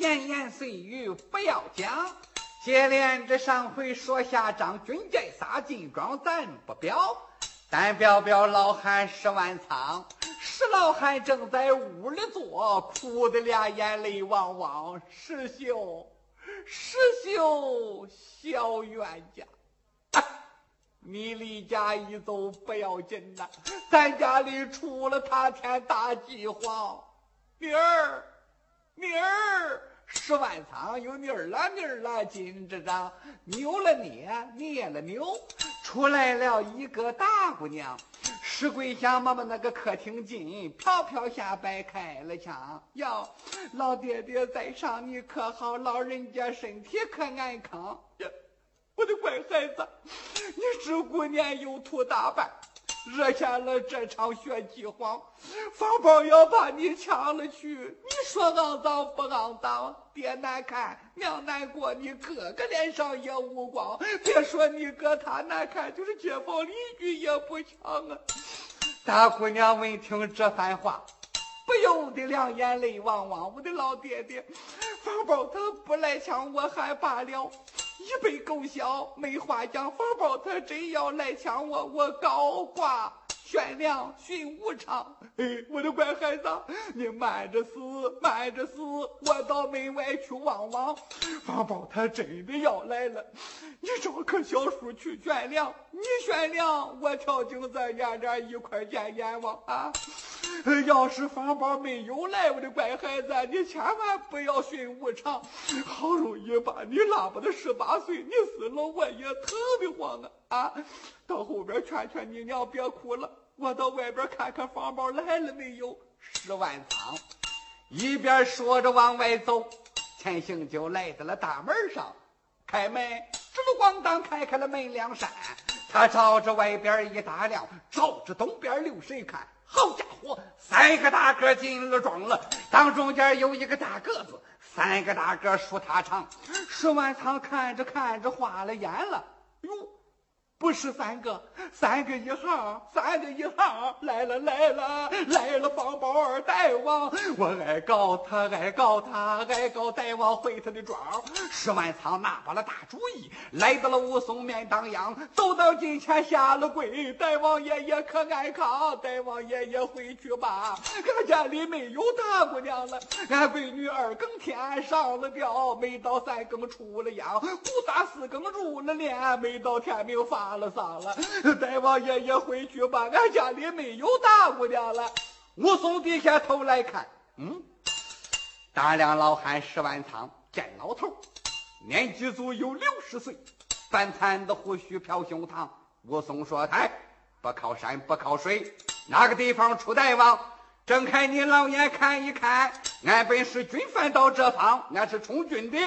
闲言碎语不要讲。接连着上回说下章，军寨撒金庄，咱不表。单表表老汉十万仓，石老汉正在屋里坐，哭得俩眼泪汪汪。石秀，石秀，小冤家。你离家一走不要紧呐，咱家里出了塌天大饥荒。明儿，明儿，十万仓有妮儿了，妮儿了，金子长，扭了捏，捏了扭，出来了一个大姑娘。石桂香妈妈那个客厅进，飘飘下摆开了腔。哟，老爹爹在上，你可好？老人家身体可安康？呀。我的乖孩子，你这姑娘有图打扮，惹下了这场血饥荒，方宝要把你抢了去。你说肮脏不肮脏？爹难看，娘难过，你哥哥脸上也无光。别说你哥他难看，就是街坊邻居也不强啊。大姑娘闻听这番话，不由得两眼泪汪汪。我的老爹爹，方宝他不来抢我还罢了。一杯狗笑，没话讲。方宝他真要来抢我，我高挂悬梁寻无常。哎，我的乖孩子，你慢着死，慢着死，我到门外去望望。方宝他真的要来了，你找棵小树去悬梁，你悬梁，我跳井子眼点一块见阎王啊！要是方宝没有来，我的乖孩子，你千万不要寻无常。好容易把你拉不到十八岁，你死了我也疼得慌啊！啊，到后边劝劝你娘别哭了，我到外边看看方宝来了没有。十万仓一边说着往外走，钱行就来到了大门上，开门，直了咣当开开了门梁扇，他朝着外边一打量，照着东边流水看。好家伙，三个大个进了庄了，当中间有一个大个子，三个大个说他长。石万仓看着看着花了眼了，哟。不是三个，三个一行，三个一行，来了来了来了！方宝儿大王，我爱告他，爱告他，爱告大王回他的庄。石万仓拿把了大主意，来到了武松面当阳，走到近前下了跪。大王爷爷可安康？大王爷爷回去吧，俺家里没有大姑娘了。俺闺女二更天上了吊，没到三更出了阳，不打四更入了殓，没到天明发。丧了丧了，大王爷爷回去吧，俺家里没有大姑娘了。武松低下头来看，嗯，大梁老汉石万仓见老头，年纪足有六十岁，半残的胡须飘胸膛。武松说：“哎，不靠山不靠水，哪个地方出大王？睁开你老眼看一看，俺本是军犯到这方，俺是充军的。”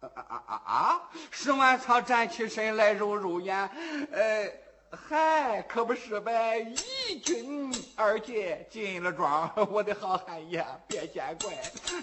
啊。啊啊啊啊！石万仓站起身来，揉揉眼，呃。嗨，可不是呗！一军二姐进了庄，我的好汉爷，别见怪。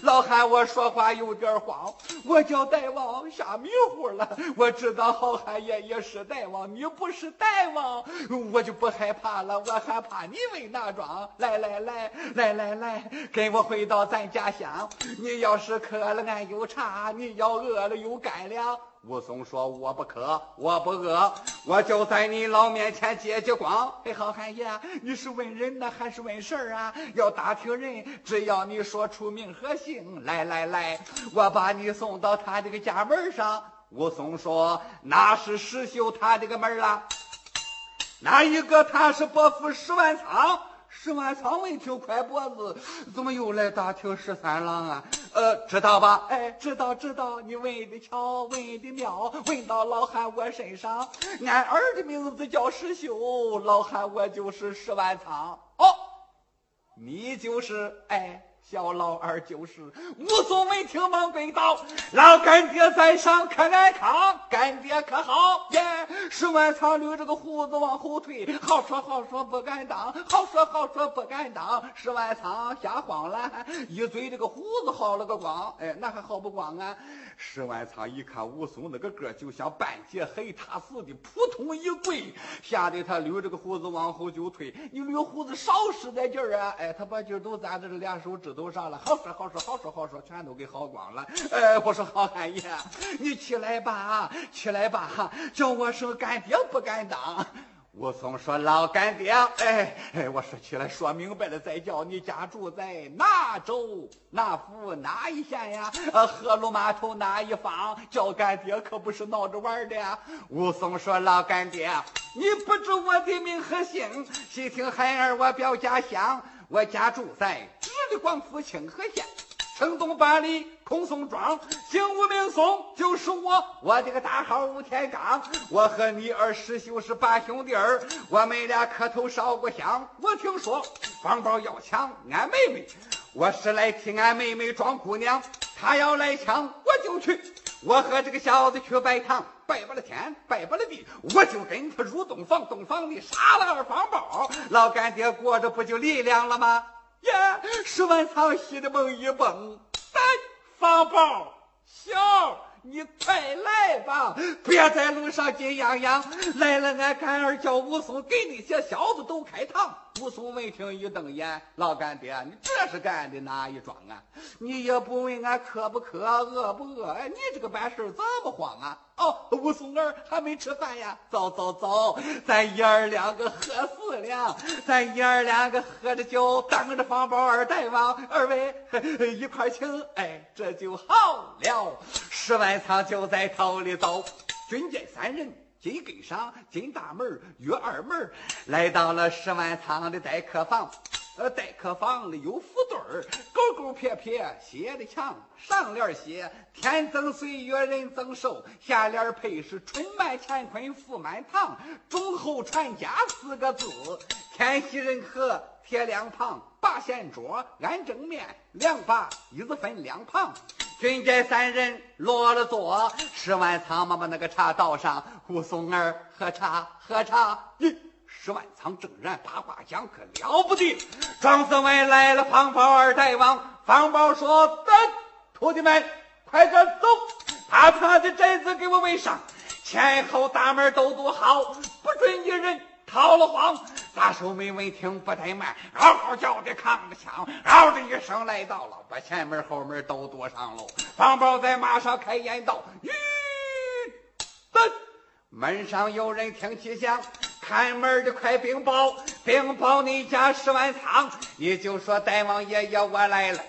老汉，我说话有点慌，我叫大王吓迷糊了。我知道好汉爷也是大王，你不是大王，我就不害怕了。我害怕你为哪庄？来来来来来来，跟我回到咱家乡。你要是渴了，俺有茶；你要饿了，有干粮。武松说：“我不渴，我不饿，我就在你老面前借借光。哎，好汉爷，你是问人呢还是问事儿啊？要打听人，只要你说出名和姓。来来来，我把你送到他这个家门上。”武松说：“那是石秀他这个门了，哪一个他是伯父石万仓？”石万仓闻听，快脖子，怎么又来打听十三郎啊？呃，知道吧？哎，知道知道，你问的巧，问的妙，问到老汉我身上。俺儿的名字叫石秀，老汉我就是石万仓。哦，你就是哎。小老二就是武松，闻听忙跪倒，老干爹在上可安康，干爹可好耶？石万仓捋着个胡子往后退，好说好说不敢当，好说好说不敢当。石万仓吓慌了，一嘴这个胡子薅了个光，哎，那还薅不光啊？石万仓一看武松那个个就像半截黑塔似的，扑通一跪，吓得他捋着个胡子往后就退。你捋胡子少使点劲儿啊！哎，他把劲儿都攒在这俩手指。都上了，好说好说好说好说，全都给薅光了。哎，我说好汉爷，你起来吧，起来吧，叫我声干爹不敢当。武松说：“老干爹，哎哎，我说起来，说明白了再叫你家住在哪州哪府哪一县呀？呃，河路码头哪一方？叫干爹可不是闹着玩的。”武松说：“老干爹，你不知我的名和姓，细听孩儿我表家乡，我家住在直隶广府清河县。”城东八里空松庄，姓吴名松，就是我。我这个大号吴天刚，我和你二师兄是八兄弟儿，我们俩磕头烧过香。我听说方宝要抢俺妹妹，我是来替俺妹妹装姑娘，他要来抢我就去。我和这个小子去拜堂，拜不了天，拜不了地，我就跟他入洞房，洞房里杀了二方宝，老干爹过着不就力量了吗？呀！石万仓喜的梦一蹦，三方宝小，你快来吧！别在路上紧洋洋，来了俺干儿叫武松，给那些小子都开膛。武松闻听一瞪眼，老干爹，你这是干的哪一桩啊？你也不问俺渴不渴，饿不饿？你这个办事怎么慌啊？哦，武松儿还没吃饭呀？走走走，咱爷儿两个喝四两，咱爷儿两个喝着酒，等着方宝二大王二位一块请。哎，这就好了。十万仓就在头里走，军见三人。紧跟上，进大门，约二门，来到了十万仓的待客房。呃，待客房里有副对儿，勾勾撇撇写的墙。上联写“天增岁月人增寿”，下联配是“春满乾坤福满堂”。忠厚传家四个字，天喜人和贴两旁，八仙桌安正面，两把椅子分两旁。军寨三人落了座，十万仓嘛把那个茶倒上，武松儿喝茶喝茶。咦，十万仓正然八卦讲可了不得。庄子外来了方宝二大王，方宝说：“等徒弟们，快点走，把他的寨子给我围上，前后大门都堵好，不准一人逃了慌。”大手没闻听不怠慢，嗷嗷叫的扛着枪，嗷的一声来到了，把前门后门都堵上喽。方宝在马上开言道：“吁，等门上有人听气响，看门的快禀报，禀报你家十万仓，你就说大王爷爷我来了，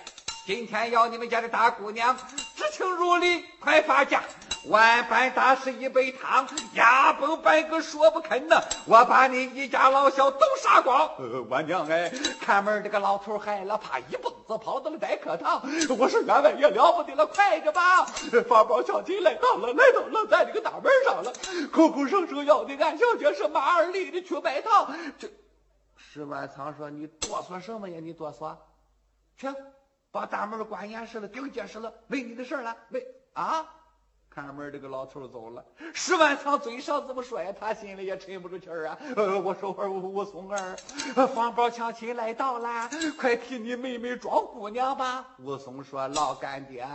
今天要你们家的大姑娘知情如礼，快发家。”万般大事一杯汤，牙崩半个说不肯呐！我把你一家老小都杀光！呃，我娘哎！看门这个老头害了怕，一蹦子跑到了待客堂。我说员外也了不得了，快着吧！发包小姐来到了，来到了在这个大门上了，口口声声要的俺小姐是马二立的去拜堂。这石万仓说：“你哆嗦什么呀？你哆嗦？去把大门关严实了，顶结实了，没你的事了，没啊？”看门这个老头走了，十万仓嘴上怎么说呀？他心里也沉不住气儿啊。呃，我说我武松儿，方宝强亲来到了，快替你妹妹装姑娘吧。武松说：“老干爹，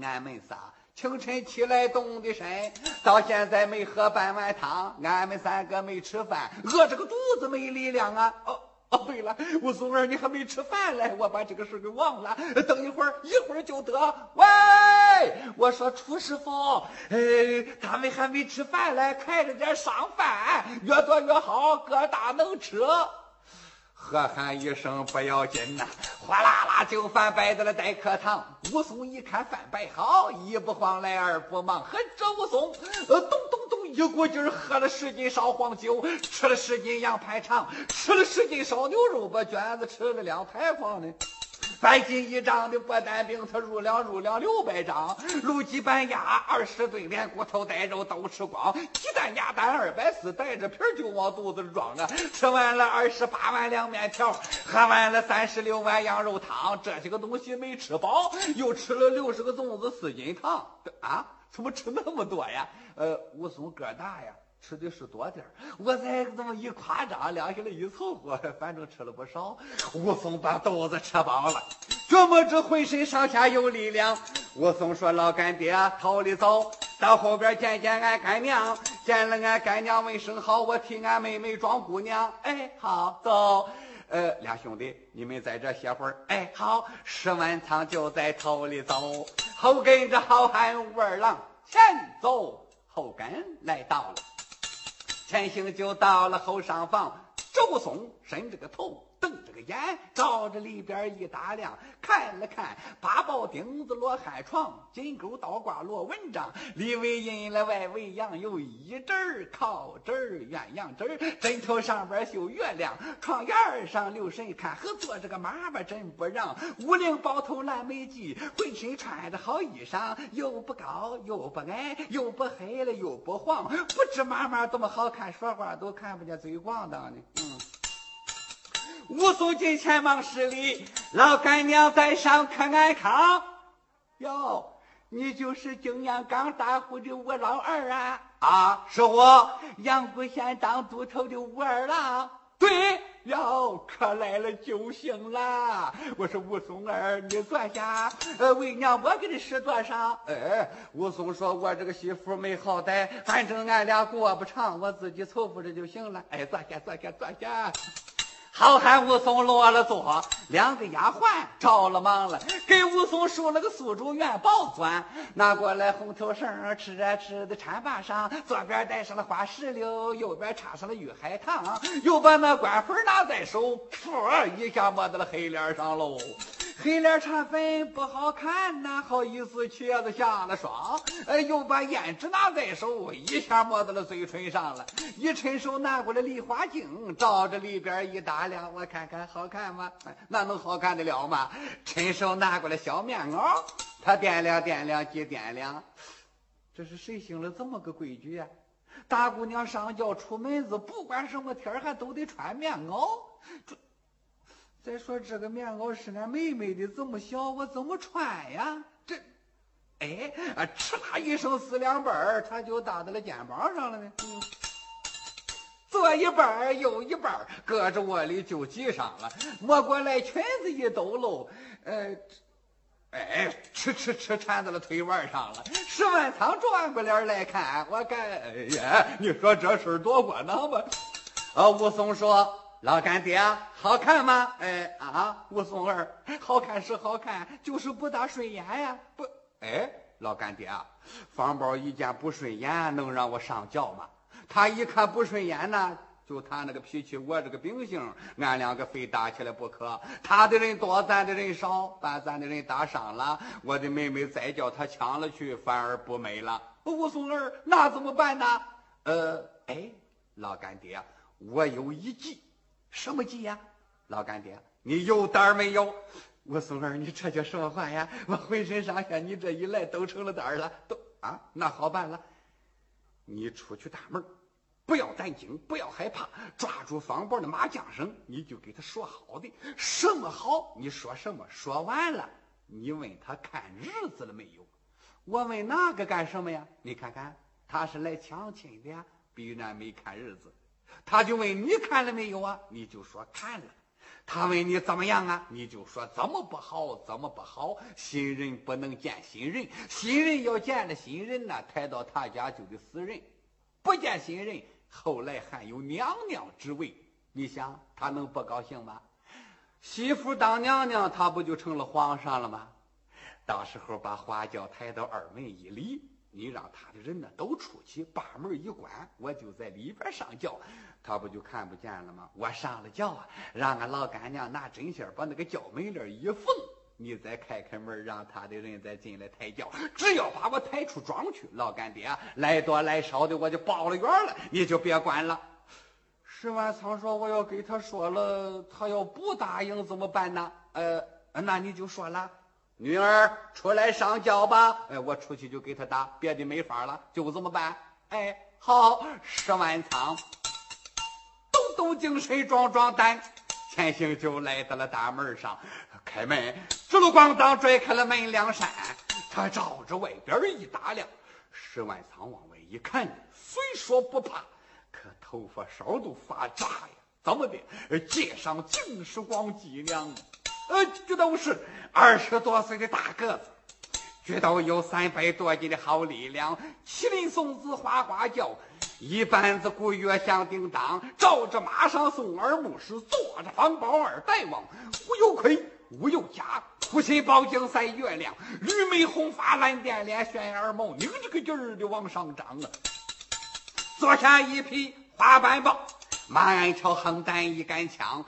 俺们仨清晨起来动的身，到现在没喝半碗汤，俺们三个没吃饭，饿着个肚子没力量啊。”哦。哦，对了，武松儿，你还没吃饭嘞，我把这个事给忘了。等一会儿，一会儿就得。喂，我说楚师傅，呃，他们还没吃饭嘞，快着点上饭，越多越好，各大能吃。喝喊一声不要紧呐，哗啦啦就饭摆在了待客堂。武松一看饭摆好，一不慌来二不忙，和这武松，呃，咚咚咚。一股劲儿喝了十斤烧黄酒，吃了十斤羊排肠，吃了十斤烧牛肉，把卷子吃了两排筐呢。三斤一张的薄蛋饼，他入粮入粮六百张。卤鸡板鸭二十对，连骨头带肉都吃光。鸡蛋鸭蛋二百四，带着皮就往肚子里装啊。吃完了二十八碗凉面条，喝完了三十六碗羊肉汤。这些个东西没吃饱，又吃了六十个粽子四斤糖啊。怎么吃那么多呀？呃，武松个大呀，吃的是多点我再这么一夸张，两下来一凑合，反正吃了不少。武松把肚子吃饱了，这么着浑身上下有力量。武松说：“老干爹，头里走到后边见见俺干娘，见了俺干娘问声好，我替俺妹妹装姑娘。”哎，好走。呃，俩兄弟，你们在这歇会儿。哎，好，石万仓就在头里走，后跟着好汉武二郎前走后跟来到了，前行就到了后上房，周松伸着个头。瞪着个眼，照着里边一打量，看了看八宝钉子罗汉床，金钩倒挂罗蚊帐，里围阴了，外围阳，有一针靠枕鸳鸯枕枕头上边绣月亮，床沿上留神看，和坐着个妈妈真不让。五领包头蓝眉髻，浑身穿着好衣裳，又不高又不矮，又不黑了又不黄，不知妈妈多么好看，说话都看不见嘴光当的。嗯。武松进前忙施礼，老干娘在上可安康。哟，你就是景阳冈大户的武老二啊？啊，是我，阳谷县当都头的武二郎。对，哟，可来了救星了。我是武松儿，你坐下。呃，为娘，我给你使多少？哎，武松说：“我这个媳妇没好歹，反正俺俩过不长，我自己凑合着就行了。”哎，坐下，坐下，坐下。好汉武松落了座，两个丫鬟着了忙了，给武松梳了个苏州元宝钻，拿过来红头绳，吃着吃的缠把上，左边戴上了花石榴，右边插上了玉海棠，又把那官服拿在手，噗一下抹到了黑脸上喽。黑脸茶粉不好看哪好意思瘸子下了霜？哎，又把胭脂拿在手，一下抹到了嘴唇上了。一伸手拿过来梨花镜，照着里边一打量，我看看好看吗？那能好看得了吗？伸手拿过来小棉袄，他掂量掂量，几掂量，这是谁兴了这么个规矩呀？大姑娘上轿出门子，不管什么天还都得穿棉袄。这。再说这个棉袄是俺妹妹的，这么小，我怎么穿呀？这，哎，啊，哧啦一声，撕两半儿，他就搭在了肩膀上了呢。左一半儿，右一半儿，搁着窝里就系上了。摸过来，裙子一抖搂，呃，哎，哧哧哧缠在了腿腕上了。石万仓转过脸来看，我看，哎呀，你说这事儿多窝囊吧？啊，武松说。老干爹，好看吗？哎啊，武松儿，好看是好看，就是不大顺眼呀。不，哎，老干爹，方宝一见不顺眼，能让我上轿吗？他一看不顺眼呢，就他那个脾气，我这个秉性，俺两个非打起来不可。他的人多，咱的人少，把咱的人打伤了，我的妹妹再叫他抢了去，反而不美了。武松儿，那怎么办呢？呃，哎，老干爹，我有一计。什么计呀，老干爹，你有胆没有？我松儿，你这叫什么话呀？我浑身上下你这一来都成了胆了，都啊，那好办了，你出去大门，不要胆惊，不要害怕，抓住方宝的麻将声，你就给他说好的，什么好，你说什么，说完了，你问他看日子了没有？我问那个干什么呀？你看看，他是来抢亲的，呀，必然没看日子。他就问你看了没有啊？你就说看了。他问你怎么样啊？你就说怎么不好，怎么不好。新人不能见新人，新人要见了新人呢，抬到他家就得死人。不见新人，后来还有娘娘之位，你想他能不高兴吗？媳妇当娘娘，他不就成了皇上了吗？到时候把花轿抬到二门一里。你让他的人呢都出去，把门一关，我就在里边上轿，他不就看不见了吗？我上了轿啊，让俺老干娘拿针线把那个轿门帘一缝，你再开开门，让他的人再进来抬轿。只要把我抬出庄去，老干爹来多来少的我就报了冤了，你就别管了。石万仓说：“我要给他说了，他要不答应怎么办呢？呃，那你就说了。”女儿出来上轿吧！哎，我出去就给他打，别的没法了，就这么办。哎，好，石万仓，抖抖精神，壮壮胆，前行就来到了大门上，开门，直路咣当拽开了门梁扇，他照着外边一打量，石万仓往外一看，虽说不怕，可头发梢都发炸呀！怎么的？街上尽是光脊梁。呃，这都是二十多岁的大个子，这都有三百多斤的好力量。麒麟送子哗哗叫，一班子鼓乐响叮当，照着马上送二牧师，坐着方宝二大王，无有盔，无有甲，护心宝镜赛月亮，绿眉红发蓝点脸，悬耳毛，拧着个劲儿的往上涨啊！坐下一匹花斑豹，马鞍朝横担一杆枪。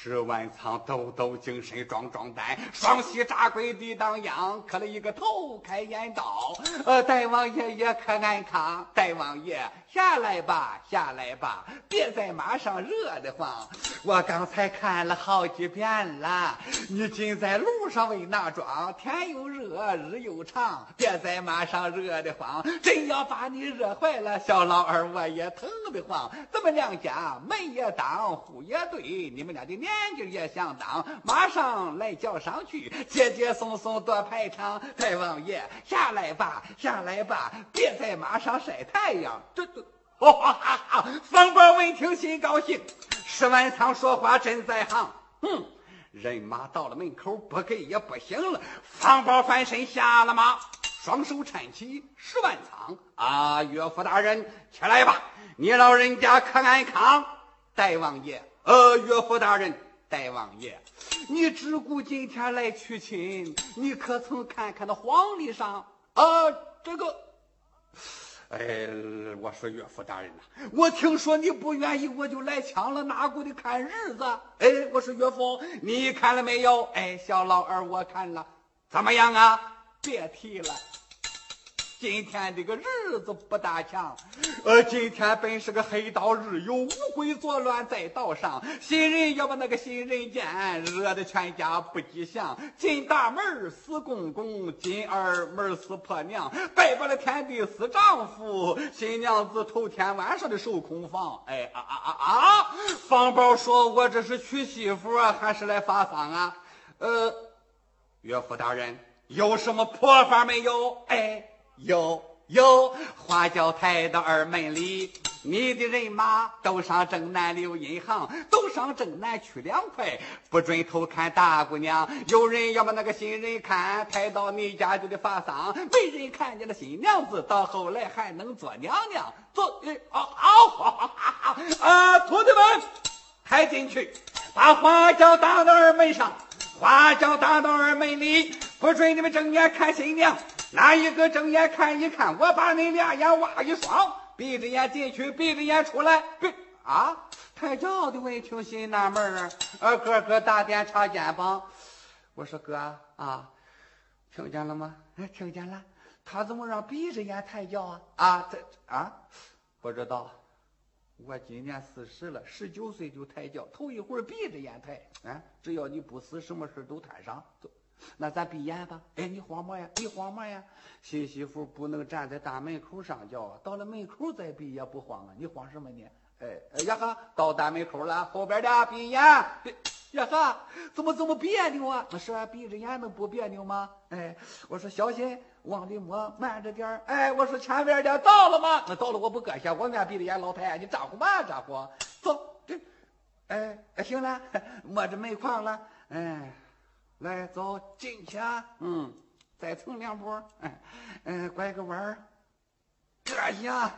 十万仓抖抖精神壮壮胆，双膝扎跪地当央，磕了一个头开眼道。呃，大王爷也可安康？大王爷下来吧，下来吧，别在马上热得慌。我刚才看了好几遍了，你尽在路上为哪桩？天又热，日又长，别在马上热得慌。真要把你热坏了，小老二我也疼得慌。咱们两家门也当，户也对，你们俩。的眼睛也相当，马上来叫上去，接接送送多排场。大王爷下来吧，下来吧，别在马上晒太阳。这这，哈哈哈！方宝闻听心高兴，石万仓说话真在行。哼，人马到了门口，不给也不行了。方宝翻身下了马，双手搀起石万仓。啊，岳父大人，起来吧，你老人家可安康？大王爷。呃，岳父大人，大王爷，你只顾今天来娶亲，你可曾看看那黄历上啊？这个，哎，我说岳父大人呐，我听说你不愿意，我就来抢了，哪顾得看日子？哎，我说岳父，你看了没有？哎，小老二我看了，怎么样啊？别提了。今天这个日子不大强，呃，今天本是个黑道日，有乌龟作乱在道上，新人要把那个新人见，惹得全家不吉祥。进大门死公公，进二门死婆娘，拜拜了天地死丈夫，新娘子头天晚上的守空房。哎啊啊啊啊！方宝说：“我这是娶媳妇啊，还是来发丧啊？”呃，岳父大人有什么破法没有？哎。有有，花轿抬到二门里，你的人马都上正南留银行，都上正南取两块，不准偷看大姑娘。有人要把那个新人看，抬到你家就得发丧。没人看见了新娘子，到后来还能做娘娘。做，啊啊啊！啊，徒弟们，抬进去，把花轿打到二门上，花轿打到二门里，不准你们正眼看新娘。哪一个睁眼看一看？我把你俩眼挖一双，闭着眼进去，闭着眼出来。闭啊！抬轿的闻听心纳闷儿，呃，个个打点插肩膀。我说哥啊，听见了吗？哎，听见了。他怎么让闭着眼抬轿啊？啊，这啊，不知道。我今年四十了，十九岁就抬轿，头一回闭着眼抬。啊，只要你不死，什么事都摊上。走。那咱闭眼吧。哎，你慌么呀？你慌么呀？新媳妇不能站在大门口上叫啊，到了门口再闭也不慌啊。你慌什么呢？哎呀哈，到大门口了，后边的闭眼。呀哈，怎么这么别扭啊？是啊，闭着眼能不别扭吗？哎，我说小心往里摸，慢着点哎，我说前边的到了吗？那到了，我不搁下，我面闭着眼，老太你咋呼嘛咋呼？走，这，哎，行了，摸着门框了，哎。来，走进去，嗯，再蹭两步，嗯嗯，拐个弯儿，这下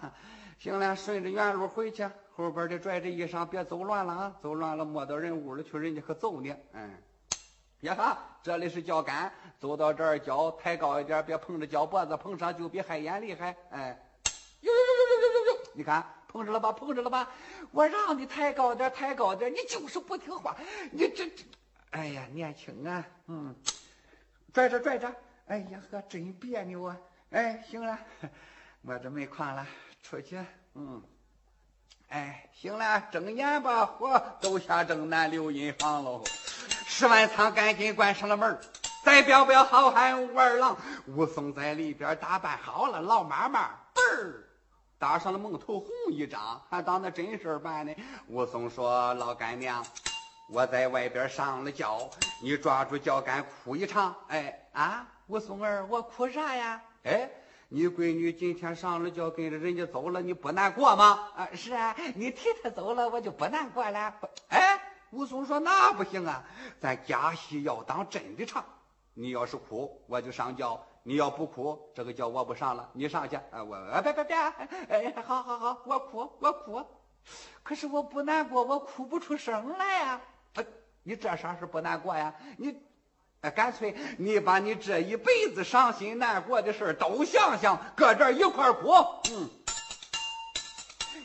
行了，顺着原路回去，后边的拽着衣裳，别走乱了啊，走乱了摸到人屋里去，人家可揍你，嗯，呀哈，这里是脚杆，走到这儿脚抬高一点，别碰着脚脖子，碰上就比害眼厉害，哎，呦呦呦呦呦呦呦，你看碰着了吧，碰着了吧，我让你抬高点，抬高点，你就是不听话，你这这。哎呀，年轻啊，嗯，拽着拽着，哎呀呵，真别扭啊！哎，行了，我这没矿了，出去，嗯，哎，行了，睁眼吧，嚯，都下正南留银行喽。石万仓赶紧关上了门再彪彪好汉武二郎，武松在里边打扮好了，老妈妈嘣儿打上了蒙头红一张，还当那真事办呢。武松说：“老干娘。”我在外边上了轿，你抓住脚杆哭一场。哎啊，武松儿，我哭啥呀？哎，你闺女今天上了轿，跟着人家走了，你不难过吗？啊，是啊，你替她走了，我就不难过了。哎，武松说那不行啊，咱假戏要当真的唱。你要是哭，我就上轿；你要不哭，这个觉我不上了。你上去，啊，我啊别别别，哎，好好好，我哭我哭。可是我不难过，我哭不出声来呀。哎你这啥是不难过呀？你，哎干脆你把你这一辈子伤心难过的事都想想，搁这一块哭。嗯，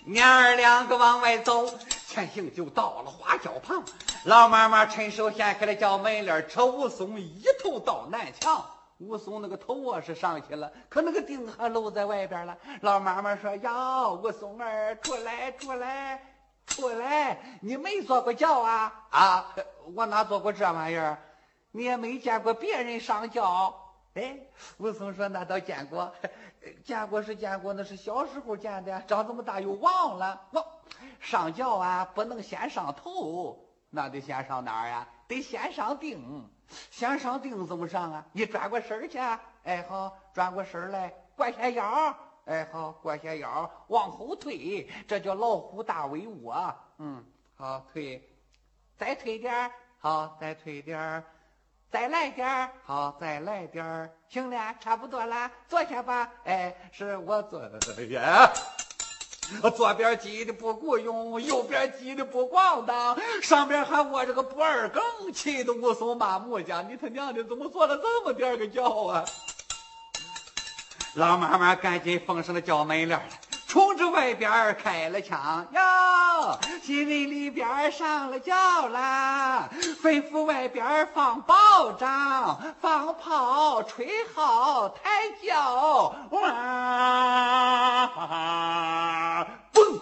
娘儿两个往外走，前行就到了花轿旁。老妈妈趁手掀开了轿门帘，扯武松一头到南墙。武松那个头啊是上去了，可那个腚还露在外边了。老妈妈说：“呀，武松儿，出来，出来，出来！你没坐过轿啊？啊，我哪坐过这玩意儿？你也没见过别人上轿？哎，武松说：那倒见过，见过是见过，那是小时候见的，长这么大又忘了。我上轿啊，不能先上头，那得先上哪儿呀？得先上腚。”先上腚怎么上啊？你转过身去，哎好，转过身来，拐下腰，哎好，拐下腰，往后退，这叫老虎大威武啊！嗯，好，退，再退点好，再退点再来点好，再来点行了，差不多了，坐下吧。哎，是我坐呀。左边挤的不够用，右边挤的不咣当，上边还握着个不二更，气得武松骂木匠：“你他娘的怎么坐了这么点个觉啊？”老妈妈赶紧封上了脚门帘了。冲着外边开了枪哟，新人里边上了轿啦，吩咐外边放炮仗、放炮、吹号、抬轿，哇，嘣，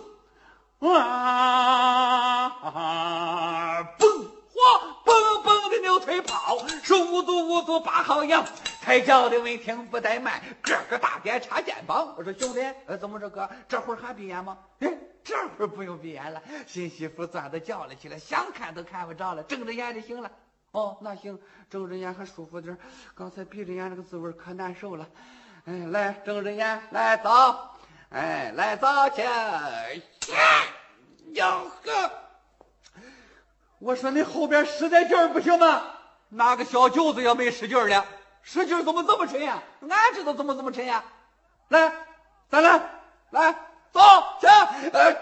哇，嘣，哗，嘣嘣的牛腿炮，是五组五组八号羊。抬轿的闻听不怠慢，个个大点插肩膀。我说兄弟，呃，怎么着哥？这会儿还闭眼吗？哎，这会儿不用闭眼了。新媳妇钻到轿里去了，想看都看不着了，睁着眼就行了。哦，那行，睁着眼还舒服点刚才闭着眼那个滋味可难受了。哎，来，睁着眼，来走。哎，来走去。哟呵，我说你后边使点劲儿不行吗？拿个小舅子也没使劲儿了。使劲怎么这么沉呀？俺知道怎么这么沉呀！来，再来，来，走，去，呃，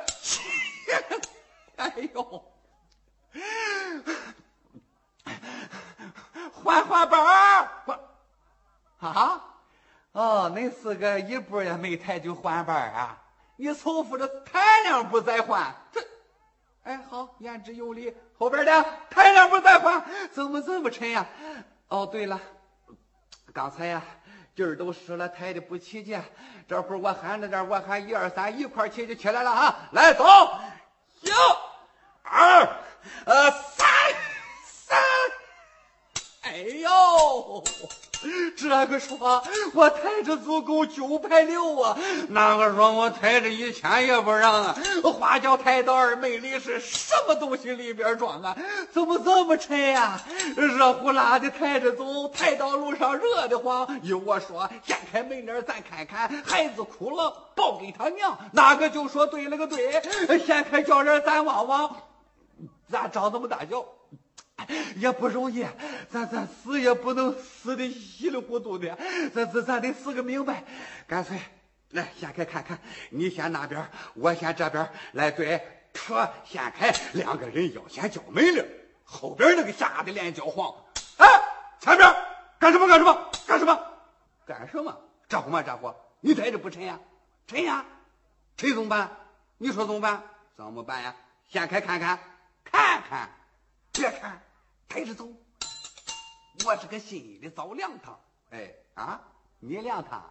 哎呦，换换班儿，换，啊？哦，恁四个一步也没抬就换班啊？你凑合着抬两步再换，这，哎，好，言之有理。后边的抬两步再换，怎么这么沉呀？哦，对了。刚才呀，劲儿都使了，抬的不起劲。这会儿我喊着点，我喊一二三，一块起就起来了啊。来，走，一、二、呃，哎呦！这个说我抬着足够九百六啊，那个说我抬着一千也不让啊。花轿抬到二门里是什么东西里边装啊？怎么这么沉呀？热乎辣的抬着走，抬到路上热得慌。依我说，掀开门帘咱看看，孩子哭了抱给他娘。哪个就说对了个对，掀开轿帘咱望望，咋长这么大脚？也不容易，咱咱死也不能死的稀里糊涂的，咱咱咱得死个明白。干脆来掀开看看，你先那边，我先这边。来，对，车掀开，两个人要先叫门铃，后边那个吓得脸焦黄。哎，前边干什么？干什么？干什么？干什么？这乎吗？这乎？你抬着不沉呀？沉呀？沉怎么办？你说怎么办？怎么办呀？掀开看看，看看，别看。抬着走，我是个心里遭凉堂。哎啊，你凉堂，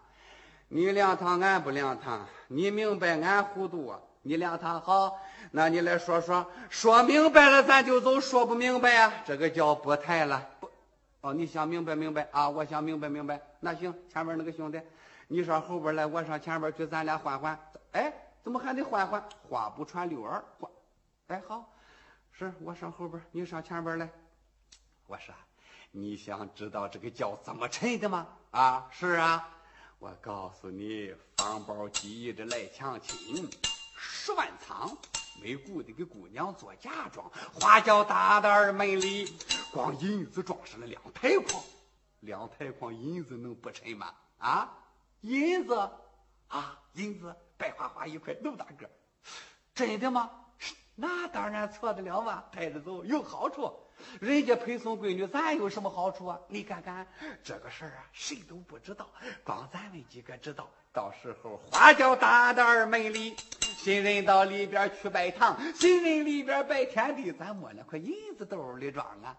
你凉堂，俺不凉堂。你明白，俺糊涂啊。你凉堂好，那你来说说，说明白了咱就走，说不明白呀，这个叫不太了。不，哦，你想明白明白啊？我想明白明白。那行，前面那个兄弟，你上后边来，我上前边去，咱俩换换。哎，怎么还得换换？话不传六耳，换。哎，好，是我上后边，你上前边来。我说，你想知道这个叫怎么沉的吗？啊，是啊，我告诉你，方宝急着来强亲，十万仓没顾得给姑娘做嫁妆，花轿大的二门里，光银子装上了两抬筐。两台筐银子能不沉吗？啊，银子啊，银子白花花一块，那么大个，真的吗？那当然错得了嘛，带着走有好处。人家陪送闺女，咱有什么好处啊？你看看这个事儿啊，谁都不知道，光咱们几个知道。到时候花轿大儿门里，新人到里边去拜堂，新人里边拜天地，咱摸两块银子兜里装啊。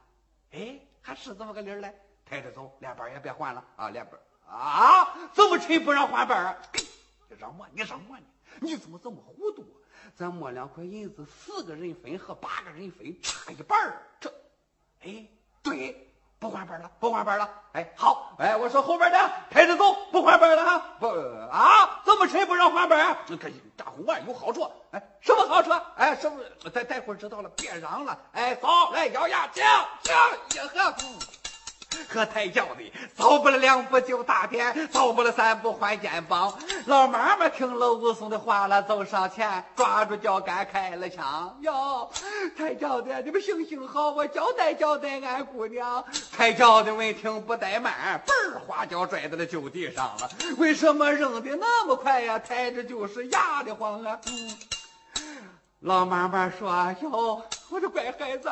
哎，还是这么个理儿嘞。抬着走，连班也别换了啊，连班啊，这么沉不让换班儿？你让摸，你让摸呢？你怎么这么糊涂？咱摸两块银子，四个人分和八个人分差一半儿，这。哎，对，不换班了，不换班了。哎，好，哎，我说后边的开始走，不换班了哈。不啊，这么谁不让换班？这大红丸有好处。哎，什么好处？哎，什么？待待会知道了，别嚷了。哎，走，来咬牙，行行，呀呵。和抬轿的走不了两步就大点，走不了三步换肩膀。老妈妈听了武松的话了，走上前抓住脚杆开了枪。哟，抬轿的，你们行行好，我交代交代俺姑娘。抬轿的闻听不怠慢，嘣儿花轿拽在了就地上了。为什么扔的那么快呀？抬着就是压得慌啊。老妈妈说哟。我的乖孩子，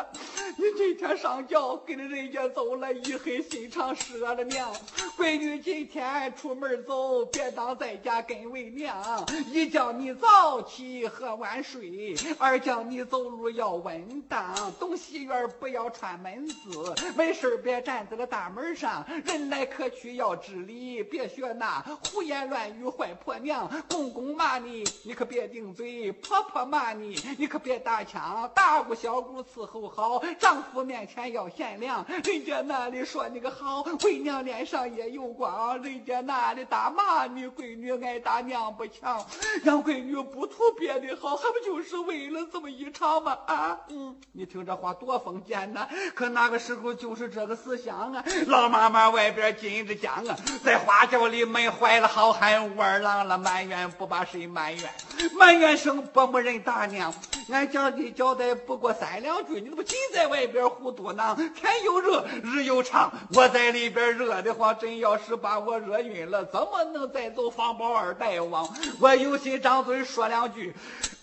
你今天上轿跟着人家走了，一狠心肠折了娘。闺女今天出门走，别当在家跟为娘。一叫你早起喝晚睡，二叫你走路要稳当。东西院不要串门子，没事别站在了大门上。人来客去要知礼，别学那胡言乱语坏婆娘。公公骂你，你可别顶嘴；婆婆骂你，你可别打枪。大姑。小姑伺候好，丈夫面前要贤良。人家那里说你个好，为娘脸上也有光。人家那里打骂你闺女爱打娘不强，让闺女不图别的好，还不就是为了这么一场吗？啊，嗯，你听这话多封建呐！可那个时候就是这个思想啊。老妈妈外边紧着讲啊，在花轿里闷坏了，好汉武二郎了，埋怨不把谁埋怨？埋怨声伯母人大娘，俺讲的交代不过。三两句，你怎么尽在外边胡嘟囔？天又热，日又长，我在里边热的慌，真要是把我热晕了，怎么能再走方宝二大王？我有心张嘴说两句，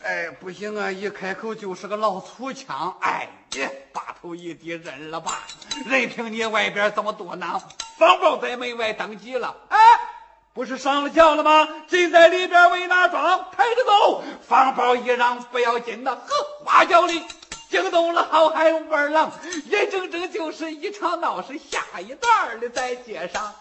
哎，不行啊，一开口就是个老粗腔。哎，把头一低，忍了吧。任凭你外边怎么嘟囔，方宝在门外登基了。哎，不是上了轿了吗？进在里边为哪桩？抬着走。放包一让不要紧的，呵，花轿里。惊动了好汉武二郎，眼睁睁就是一场闹事。下一段的在街上。